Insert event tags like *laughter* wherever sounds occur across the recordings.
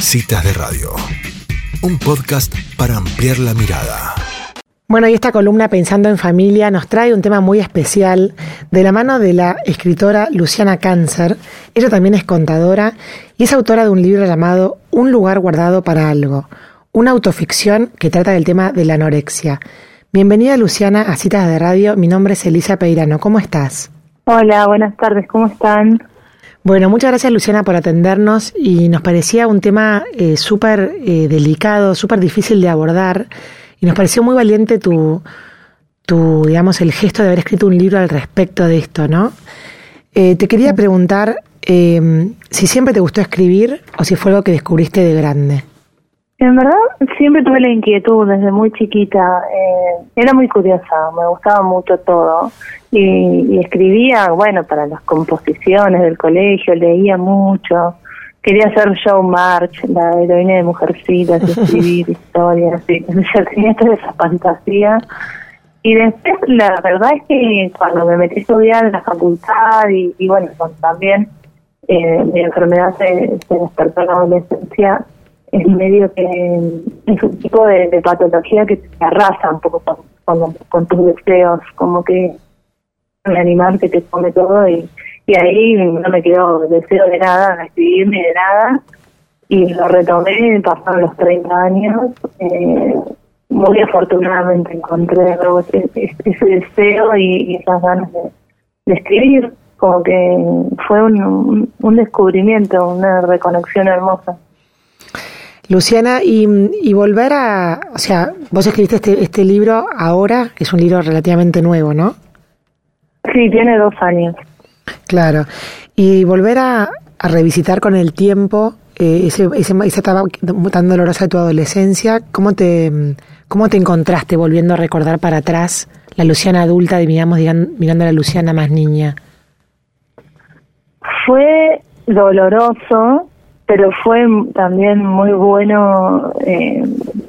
Citas de Radio, un podcast para ampliar la mirada. Bueno, y esta columna Pensando en Familia nos trae un tema muy especial de la mano de la escritora Luciana Cáncer. Ella también es contadora y es autora de un libro llamado Un lugar guardado para algo, una autoficción que trata del tema de la anorexia. Bienvenida Luciana a Citas de Radio, mi nombre es Elisa Peirano, ¿cómo estás? Hola, buenas tardes, ¿cómo están? Bueno, muchas gracias Luciana por atendernos y nos parecía un tema eh, súper eh, delicado, súper difícil de abordar y nos pareció muy valiente tu, tu, digamos, el gesto de haber escrito un libro al respecto de esto, ¿no? Eh, te quería preguntar eh, si siempre te gustó escribir o si fue algo que descubriste de grande. En verdad, siempre tuve la inquietud desde muy chiquita. Era muy curiosa, me gustaba mucho todo. Y, y, escribía, bueno, para las composiciones del colegio, leía mucho. Quería hacer show march, la heroína de Mujercitas, escribir *laughs* historias. Y, tenía toda esa fantasía. Y después, la verdad es que cuando me metí a estudiar en la facultad y, y bueno, también eh, mi enfermedad se, se despertó en la adolescencia, es medio que es un tipo de, patología que te arrasa un poco con, tus deseos, como que un animal que te come todo y, ahí no me quedó deseo de nada, de escribir ni de nada y lo retomé, pasaron los 30 años, eh, muy afortunadamente encontré ese, ese deseo y, esas ganas de, de, escribir, como que fue un, un descubrimiento, una reconexión hermosa. Luciana, y, y, volver a, o sea, vos escribiste este, este libro ahora, es un libro relativamente nuevo, ¿no? Sí, tiene dos años. Claro, y volver a, a revisitar con el tiempo eh, ese, ese, esa etapa tan dolorosa de tu adolescencia, ¿cómo te, ¿cómo te encontraste volviendo a recordar para atrás la Luciana adulta, digamos, mirando a la Luciana más niña? Fue doloroso, pero fue también muy bueno, eh,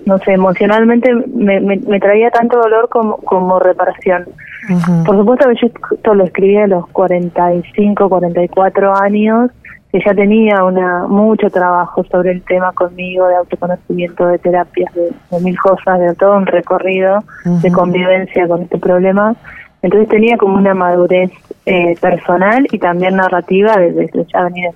no sé, emocionalmente me, me, me, traía tanto dolor como, como reparación. Uh -huh. Por supuesto que yo esto lo escribí a los 45, 44 años, que ya tenía una mucho trabajo sobre el tema conmigo, de autoconocimiento, de terapias, de, de mil cosas, de todo un recorrido uh -huh. de convivencia con este problema. Entonces tenía como una madurez eh, personal y también narrativa desde de, de ya venir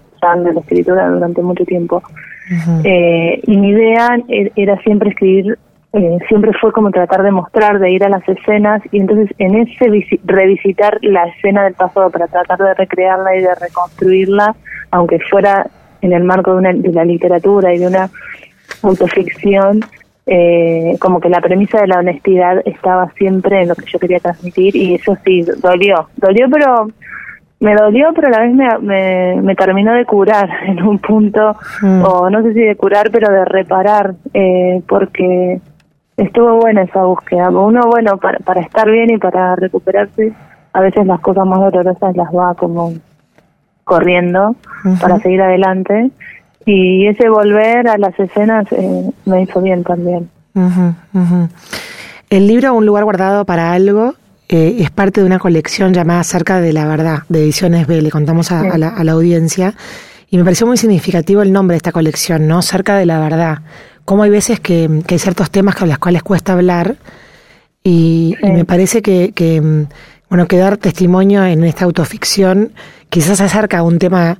de la escritura durante mucho tiempo. Uh -huh. eh, y mi idea era siempre escribir, eh, siempre fue como tratar de mostrar, de ir a las escenas y entonces en ese revisitar la escena del pasado para tratar de recrearla y de reconstruirla, aunque fuera en el marco de, una, de la literatura y de una autoficción, eh, como que la premisa de la honestidad estaba siempre en lo que yo quería transmitir y eso sí, dolió, dolió pero me dolió, pero a la vez me, me, me terminó de curar *laughs* en un punto, mm. o no sé si de curar, pero de reparar, eh, porque estuvo buena esa búsqueda. Uno, bueno, para, para estar bien y para recuperarse, a veces las cosas más dolorosas las va como corriendo uh -huh. para seguir adelante. Y ese volver a las escenas eh, me hizo bien también. Uh -huh, uh -huh. El libro Un lugar guardado para algo eh, es parte de una colección llamada Cerca de la Verdad, de Ediciones B, le contamos a, sí. a, la, a, la, audiencia, y me pareció muy significativo el nombre de esta colección, ¿no? Cerca de la Verdad. Cómo hay veces que, que hay ciertos temas con los cuales cuesta hablar, y, sí. y me parece que, que, bueno, que dar testimonio en esta autoficción quizás acerca a un tema,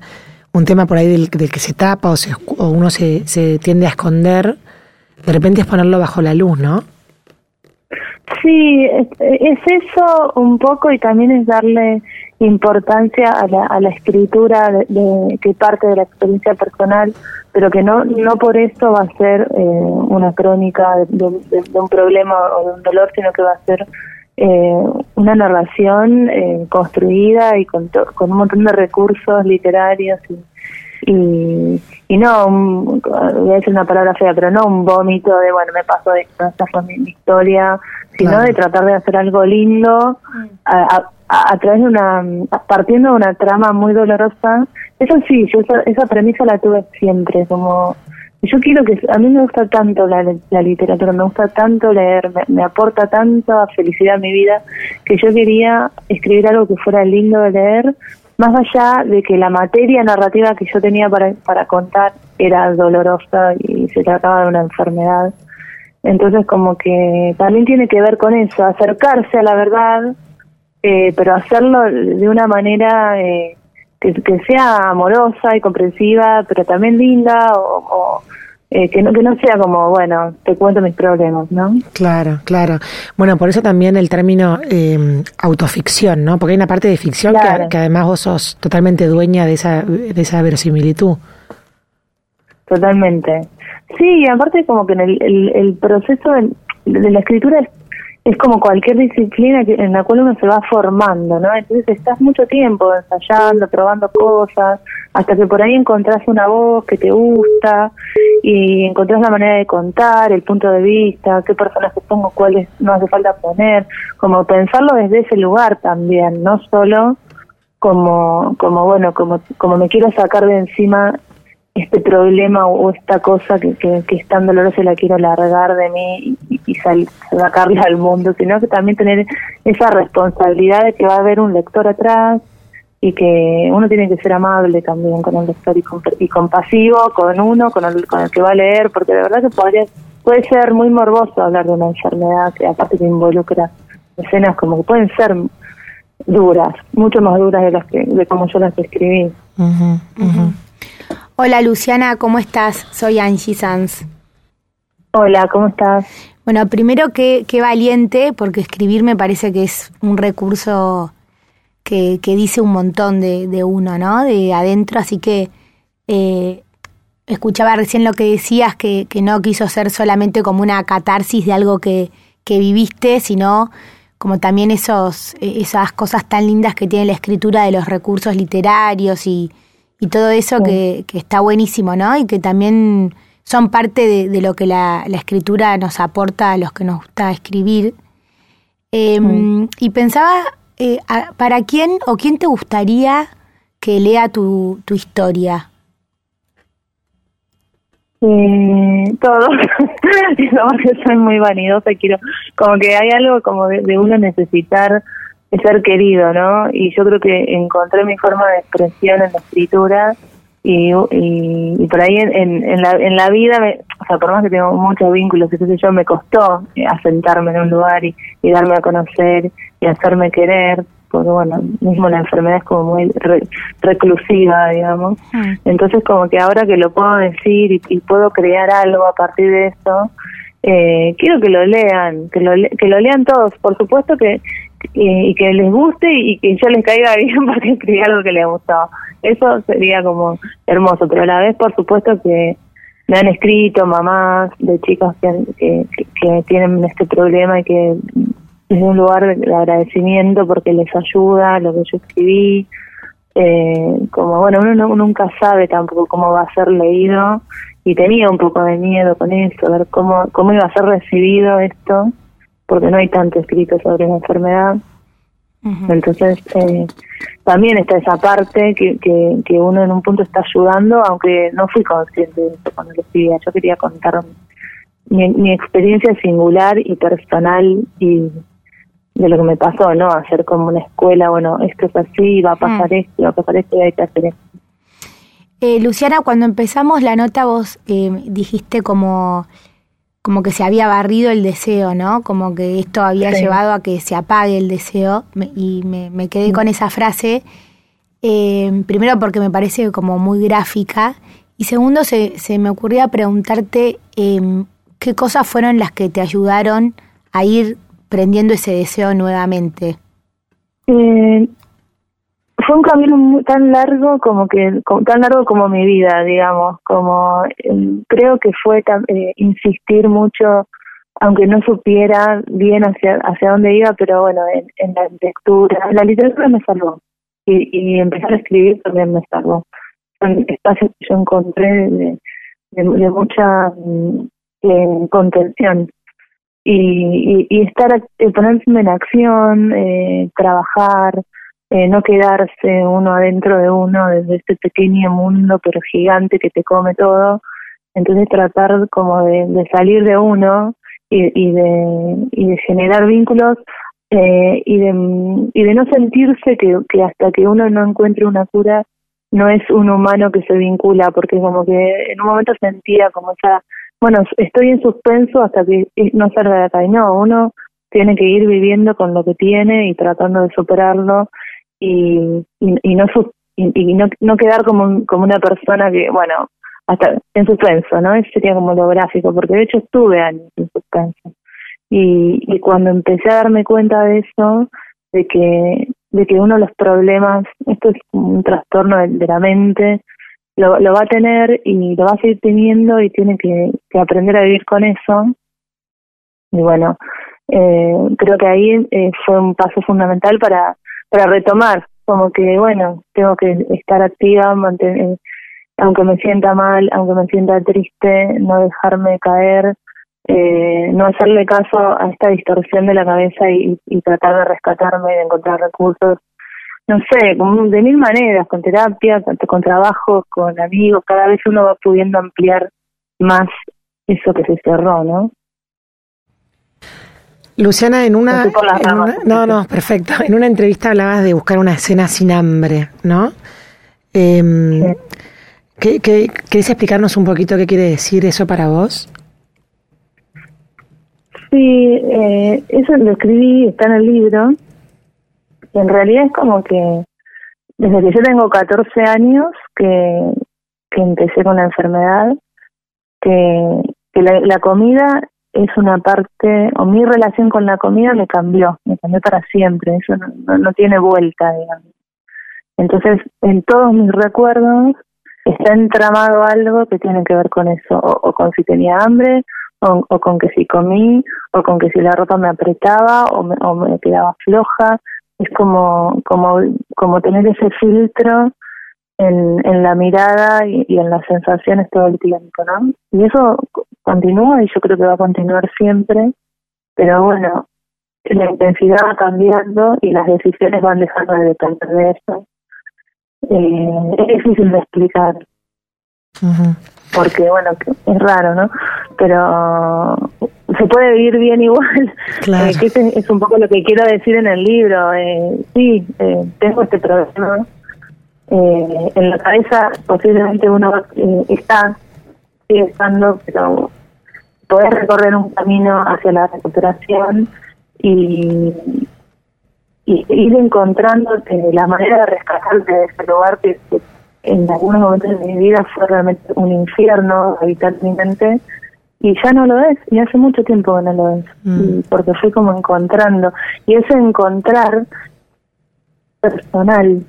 un tema por ahí del, del que se tapa o, se, o uno se, se tiende a esconder, de repente es ponerlo bajo la luz, ¿no? Sí, es, es, eso un poco y también es darle importancia a la, a la escritura de, que parte de la experiencia personal, pero que no no por eso va a ser eh, una crónica de, de, un problema o de un dolor, sino que va a ser eh, una narración eh, construida y con, con un montón de recursos literarios y, y, y no, un, voy a decir una palabra fea, pero no un vómito de, bueno, me pasó esto, esta fue mi historia, sino claro. de tratar de hacer algo lindo a, a, a, través de una, partiendo de una trama muy dolorosa. Eso sí, yo esa, esa premisa la tuve siempre, como yo quiero que, a mí me gusta tanto la, la literatura, me gusta tanto leer, me, me, aporta tanta felicidad a mi vida, que yo quería escribir algo que fuera lindo de leer, más allá de que la materia narrativa que yo tenía para, para contar era dolorosa y se trataba de una enfermedad. Entonces como que también tiene que ver con eso, acercarse a la verdad, eh, pero hacerlo de una manera eh, que, que, sea amorosa y comprensiva, pero también linda o eh, que, no, que no sea como, bueno, te cuento mis problemas, ¿no? Claro, claro. Bueno, por eso también el término eh, autoficción, ¿no? Porque hay una parte de ficción que, además vos sos totalmente dueña de esa, de esa verosimilitud. Totalmente. Sí, aparte como que en el, el, el proceso de, de la escritura es es como cualquier disciplina en la cual uno se va formando, ¿no? Entonces estás mucho tiempo ensayando, probando cosas, hasta que por ahí encontrás una voz que te gusta y encontrás la manera de contar, el punto de vista, qué personajes pongo, cuáles no hace falta poner, como pensarlo desde ese lugar también, no solo como, como bueno, como, como me quiero sacar de encima este problema o esta cosa que, que, que es tan dolorosa y la quiero largar de mí y, y sacarla al mundo, sino que también tener esa responsabilidad de que va a haber un lector atrás y que uno tiene que ser amable también con el lector y, compasivo con uno, con el, con el que va a leer, porque de verdad que podría, puede ser muy morboso hablar de una enfermedad que aparte que involucra escenas como que pueden ser duras, mucho más duras de las que de como yo las escribí. Hola Luciana, ¿cómo estás? Soy Angie Sanz. Hola, ¿cómo estás? Bueno, primero qué, qué valiente, porque escribir me parece que es un recurso que, que dice un montón de, de, uno, ¿no? De adentro, así que eh, escuchaba recién lo que decías, que, que, no quiso ser solamente como una catarsis de algo que, que viviste, sino como también esos, esas cosas tan lindas que tiene la escritura de los recursos literarios y, y todo eso que, que, está buenísimo, ¿no? Y que también son parte de, de lo que la, la, escritura nos aporta a los que nos gusta escribir. Eh, Y pensaba, eh, ¿para quién o quién te gustaría que lea tu, tu historia? Eh, todo, *laughs* que soy muy vanidosa, quiero, como que hay algo como de, de uno necesitar ser querido, ¿no? Y yo creo que encontré mi forma de expresión en la escritura y, y, por ahí en, en, la, en la vida, o sea, por más que tengo muchos vínculos, y sé yo, me costó eh, asentarme en un lugar y, y, darme a conocer y hacerme querer, porque bueno, mismo la enfermedad es como muy reclusiva, digamos. Mm. Entonces como que ahora que lo puedo decir y, y puedo crear algo a partir de eso, eh, quiero que lo lean, que lo, que lo lean todos. Por supuesto que y, que les guste y que yo les caiga *laughs* bien porque escribí algo que les gustaba. Eso sería como hermoso, pero a la vez, por supuesto, que me han escrito mamás de chicos que, que, tienen este problema y que es un lugar de agradecimiento porque les ayuda lo que yo escribí. Eh, como bueno, uno nunca sabe tampoco cómo va a ser leído y tenía un poco de miedo con eso, ver cómo, cómo iba a ser recibido esto porque no hay tanto escrito sobre la enfermedad. Entonces, eh, también está esa parte que, que, que, uno en un punto está ayudando, aunque no fui consciente de eso cuando lo escribía. Yo quería contar mi, mi experiencia singular y personal y de lo que me pasó, ¿no? Hacer como una escuela, bueno, esto es así, va a pasar mm. esto, va a pasar esto y hay que hacer esto. Eh, Luciana, cuando empezamos la nota vos eh, dijiste como como que se había barrido el deseo, ¿no? Como que esto había sí. llevado a que se apague el deseo y me, me quedé con esa frase, eh, primero porque me parece como muy gráfica y segundo se, se me ocurría preguntarte eh, qué cosas fueron las que te ayudaron a ir prendiendo ese deseo nuevamente. Eh, fue un camino tan largo como que tan largo como mi vida digamos como eh, creo que fue eh, insistir mucho aunque no supiera bien hacia hacia dónde iba pero bueno en, en la lectura la literatura me salvó y, empezar a escribir también me salvó. Son espacios que yo encontré de, de, mucha eh, contención. Y, y, y estar eh, ponerse en acción trabajar eh, no quedarse uno adentro de uno desde este pequeño mundo pero gigante que te come todo entonces tratar como de, salir de uno y, y, de y de generar vínculos eh, y, de, y de no sentirse que, que hasta que uno no encuentre una cura no es un humano que se vincula, porque como que en un momento sentía como esa, bueno, estoy en suspenso hasta que no salga de acá. Y no, uno tiene que ir viviendo con lo que tiene y tratando de superarlo y, y, no y, no, no quedar como, como una persona que, bueno, hasta en suspenso, ¿no? Eso sería como lo gráfico, porque de hecho estuve años en suspenso. Y, y cuando empecé a darme cuenta de eso, de que, de que uno de los problemas, esto es un trastorno de, la mente, lo, lo, va a tener y lo va a seguir teniendo y tiene que, que aprender a vivir con eso. Y bueno, eh, creo que ahí eh, fue un paso fundamental para, para retomar, como que bueno, tengo que estar activa, mantener, aunque me sienta mal, aunque me sienta triste, no dejarme caer, eh, no hacerle caso a esta distorsión de la cabeza y, tratar de rescatarme, de encontrar recursos, no sé, de mil maneras, con terapia, con trabajo, con amigos, cada vez uno va pudiendo ampliar más eso que se cerró, ¿no? Luciana, en una, No, no, perfecto. En una entrevista hablabas de buscar una escena sin hambre, ¿no? Eh, ¿qué, qué, ¿Querés explicarnos un poquito qué quiere decir eso para vos? Sí, eh, eso lo escribí, está en el libro. en realidad es como que desde que yo tengo 14 años que, que empecé con la enfermedad, que, que la, comida es una parte, o mi relación con la comida me cambió, me cambió para siempre, eso no, no, tiene vuelta, digamos. Entonces, en todos mis recuerdos está entramado algo que tiene que ver con eso, o con si tenía hambre, o, con que si comí, o con que si la ropa me apretaba o me, o me quedaba floja. Es como, como, como tener ese filtro en, en la mirada y, en las sensaciones todo el tiempo, ¿no? Y eso continúa y yo creo que va a continuar siempre, pero bueno, la intensidad va cambiando y las decisiones van dejando de depender de eso. Eh, es difícil de explicar porque bueno, es raro, ¿no? Pero se puede vivir bien igual, claro. eh, que es, un poco lo que quiero decir en el libro. Eh, sí, eh, tengo este problema. Eh, en la cabeza posiblemente uno está, sigue estando, pero podés recorrer un camino hacia la recuperación y, y ir encontrando la manera de rescatarte de ese lugar que, que en algunos momentos de mi vida fue realmente un infierno habitar mi mente y ya no lo es, y hace mucho tiempo que no lo es, mm. porque fui como encontrando, y ese encontrar personal,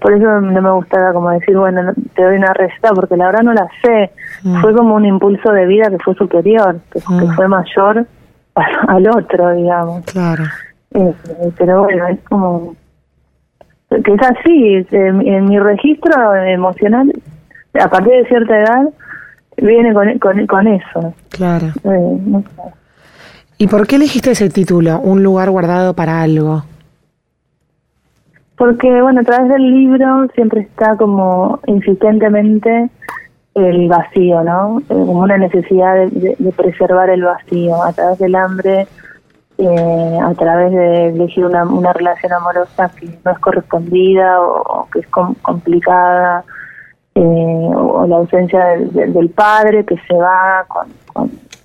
por eso no me gustaba como decir, bueno, te doy una receta, porque la verdad no la sé, mm. fue como un impulso de vida que fue superior, que, mm. fue mayor *laughs* al otro, digamos. Claro. Eh, pero bueno, es como que es así, en, mi registro emocional, a partir de cierta edad, viene con, con, con eso. Claro. Eh, ¿Y por qué elegiste ese título, Un lugar guardado para algo? Porque, bueno, a través del libro siempre está como insistentemente el vacío, ¿no? Eh, como una necesidad de preservar el vacío a través del hambre eh, a través de elegir una, una relación amorosa que no es correspondida o, que es complicada, eh, o, la ausencia del, padre que se va con,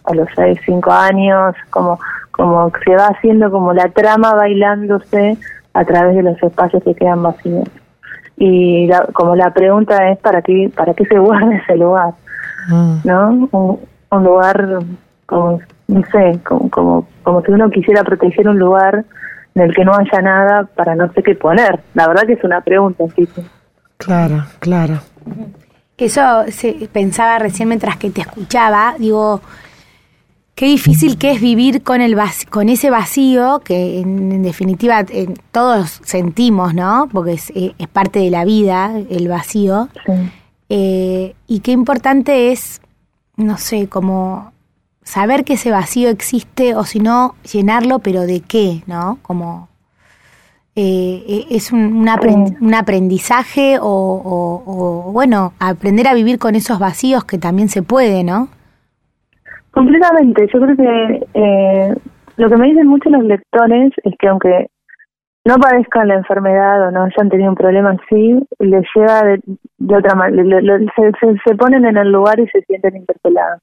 a los 6, 5 años, como, como se va haciendo como la trama bailándose a través de los espacios que quedan vacíos. Y como la pregunta es, ¿para qué, para qué se guarda *laughs* ese lugar? Mm. ¿No? Un, un lugar como no sé, como, como, como si uno quisiera proteger un lugar en el que no haya nada para no sé qué poner. La verdad que es una pregunta, sí. Claro, claro. Eso se pensaba recién mientras que te escuchaba, digo, qué difícil que es vivir con el con ese vacío que en, definitiva todos sentimos, ¿no? Porque es, eh, es, parte de la vida, el vacío. Eh, y qué importante es, no sé, como saber que ese vacío existe o si no, llenarlo, pero de qué, ¿no? Como eh, eh, es un, un, aprendizaje o, bueno, aprender a vivir con esos vacíos que también se puede, ¿no? Completamente, yo creo que eh, lo que me dicen muchos los lectores es que aunque no padezcan la enfermedad o no hayan tenido un problema así, les llega de, otra manera, se, se, ponen en el lugar y se sienten interpelados,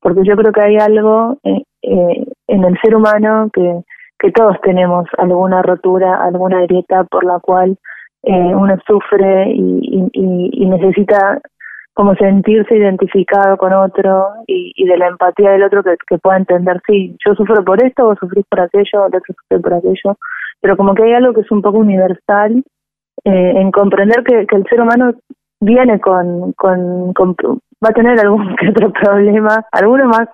porque yo creo que hay algo eh, eh, en el ser humano que, que todos tenemos alguna rotura, alguna grieta por la cual eh, uno sufre y, y, y, necesita como sentirse identificado con otro y, y de la empatía del otro que, que, pueda entender, sí, yo sufro por esto, vos sufrís por aquello, el otro sufre por aquello, pero como que hay algo que es un poco universal eh, en comprender que, que, el ser humano viene con, con, va a tener algún *laughs* que otro problema, algunos más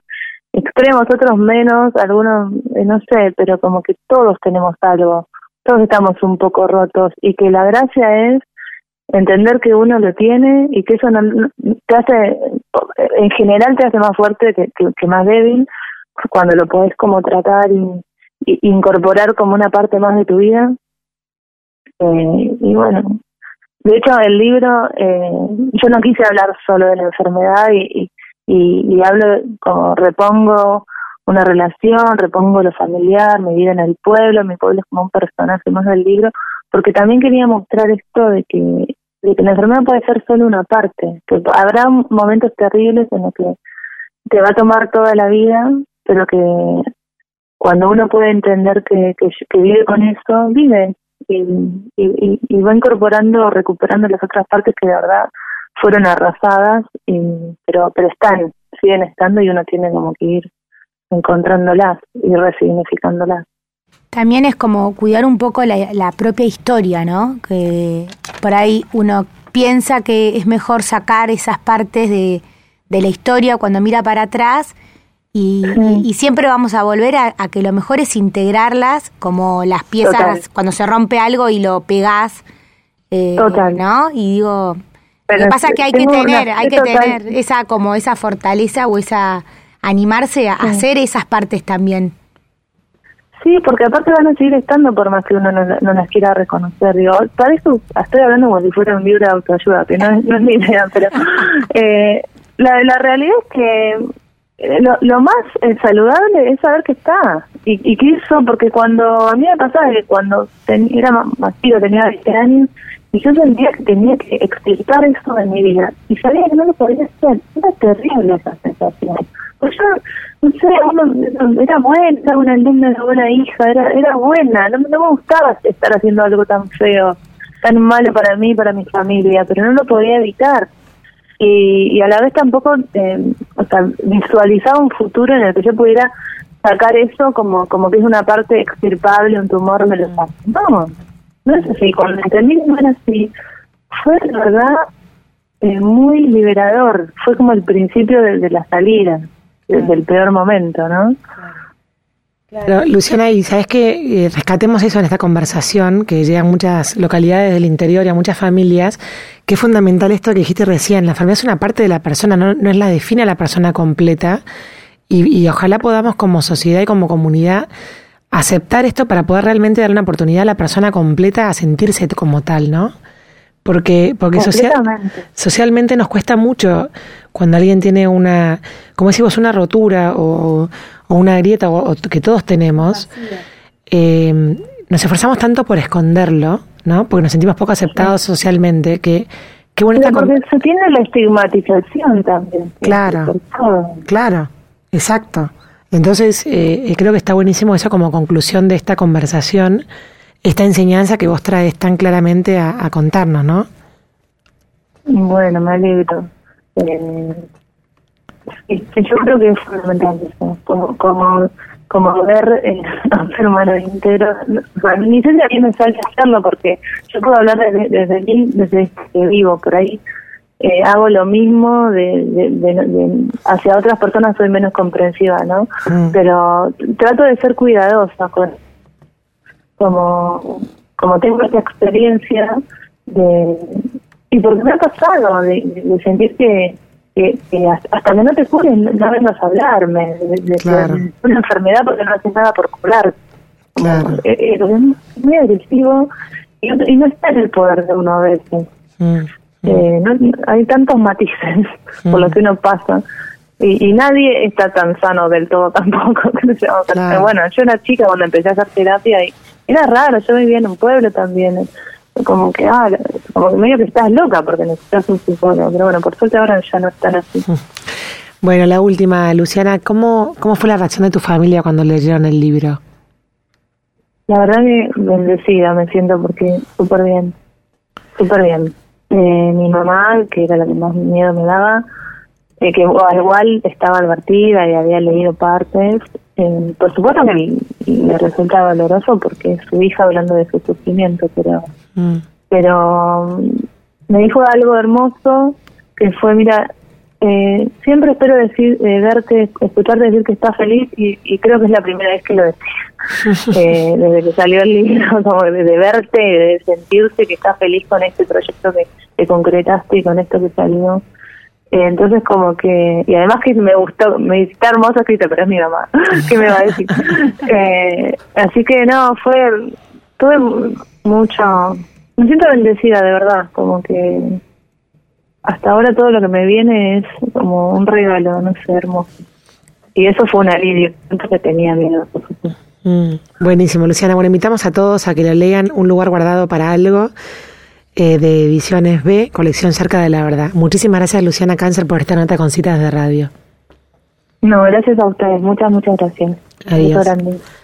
extremos, otros menos, algunos, eh, no sé, pero como que todos tenemos algo, todos estamos un poco rotos y que la gracia es entender que uno lo tiene y que eso no, te hace, en general te hace más fuerte que, que, más débil cuando lo podés como tratar y, incorporar como una parte más de tu vida. Eh, y bueno, de hecho el libro, eh, yo no quise hablar solo de la enfermedad y, y, y hablo como repongo una relación, repongo lo familiar, mi vida en el pueblo, mi pueblo es como un personaje más del libro, porque también quería mostrar esto de que, de que la enfermedad puede ser solo una parte, que habrá momentos terribles en los que te va a tomar toda la vida, pero que cuando uno puede entender que, que, vive con eso, vive y, y, va incorporando, recuperando las otras partes que de verdad fueron arrasadas, y, pero, pero están, siguen estando y uno tiene como que ir encontrándolas y resignificándolas. También es como cuidar un poco la, propia historia, ¿no? Que por ahí uno piensa que es mejor sacar esas partes de, de la historia cuando mira para atrás y, y, siempre vamos a volver a, que lo mejor es integrarlas como las piezas cuando se rompe algo y lo pegás, eh, Total. ¿no? Y digo, lo que pasa es que hay que tener, hay que tener esa como esa fortaleza o esa animarse a hacer esas partes también. Sí, porque aparte van a seguir estando por más que uno no, las quiera reconocer. Digo, para eso estoy hablando como si fuera un libro de autoayuda, que no, no es mi idea, pero *laughs* eh, la, la realidad es que eh, lo, lo más eh, saludable es saber que está y, y que eso, porque cuando a mí me pasaba que cuando era más chico, tenía 20 años, y yo sentía que tenía que explicar eso en mi vida y sabía que no lo podía hacer. Era terrible esa sensación. Pues yo, no sé, uno, era buena, era una linda, una buena hija, era, era buena. No, no me gustaba estar haciendo algo tan feo, tan malo para mí, para mi familia, pero no lo podía evitar. Y, y a la vez tampoco, eh, o sea, visualizaba un futuro en el que yo pudiera sacar eso como como que es una parte extirpable, un tumor me lo saco. No, no es así, cuando entendí no era así, fue de verdad eh, muy liberador, fue como el principio de, la salida, del peor momento, ¿no? Claro, Luciana, y sabes que eh, rescatemos eso en esta conversación, que llega a muchas localidades del interior y a muchas familias, que es fundamental esto que dijiste recién, la enfermedad es una parte de la persona, no, no es la define a la persona completa, y, y ojalá podamos como sociedad y como comunidad aceptar esto para poder realmente dar una oportunidad a la persona completa a sentirse como tal, ¿no? Porque, porque socialmente nos cuesta mucho cuando alguien tiene una, como decimos, una rotura o, una grieta o, que todos tenemos. Eh, nos esforzamos tanto por esconderlo, ¿no? Porque nos sentimos poco aceptados socialmente, que qué bueno porque se tiene la estigmatización también. Claro, claro, exacto. Entonces, eh, creo que está buenísimo eso como conclusión de esta conversación, esta enseñanza que vos traes tan claramente a, contarnos, ¿no? Bueno, me alegro. Eh, yo creo que es fundamental eso, como, como, como ver eh, *laughs* a un ser humano entero. Ni sé si a mí me sale hacerlo, porque yo puedo hablar desde, desde, desde que vivo por ahí eh, hago lo mismo de, de, hacia otras personas soy menos comprensiva no mm. pero trato de ser cuidadosa con como como tengo esta experiencia de y porque me ha pasado de, sentir que, que, hasta que no te cures no vengas a hablarme de, una enfermedad porque no haces nada por curar claro. Eh, eh, es muy agresivo y, y, no está en el poder de uno a veces mm. Eh, no, hay tantos matices por lo que uno pasa y, nadie está tan sano del todo *laughs* tampoco. Bueno, yo era chica cuando empecé a hacer terapia y era raro, yo vivía en un pueblo también, como que, ah, como que medio que estás loca porque necesitas un psicólogo, pero bueno, por suerte ahora ya no están así. *laughs* Bueno, la última, Luciana, ¿cómo, ¿cómo fue la reacción de tu familia cuando leyeron el libro? La verdad que bendecida me siento porque súper bien, súper bien. Eh, mi mamá, que era la que más miedo me daba, eh, que igual estaba advertida y había leído partes, eh, por supuesto que le resulta doloroso porque es su hija hablando de su sufrimiento, pero, mm. pero me dijo algo hermoso que fue, mira, eh, siempre espero decir, eh, verte, escucharte decir que estás feliz y, creo que es la primera vez que lo decís. *laughs* eh, desde que salió el libro, *laughs* como de, verte, de sentirse que estás feliz con este proyecto que, que concretaste y con esto que salió. Eh, entonces como que, y además que me gustó, me está hermoso escrito, pero es mi mamá, *laughs* ¿qué me va a decir? eh, así que no, fue, tuve mucho, me siento bendecida de verdad, como que hasta ahora todo lo que me viene es como un regalo, no sé, hermoso. Y eso fue un alivio, que tenía miedo, mm, buenísimo, Luciana. Bueno, invitamos a todos a que lo lean, Un lugar guardado para algo, eh, de Ediciones B, colección cerca de la verdad. Muchísimas gracias, Luciana Cáncer, por esta nota con citas de radio. No, gracias a ustedes. Muchas, muchas gracias. Adiós.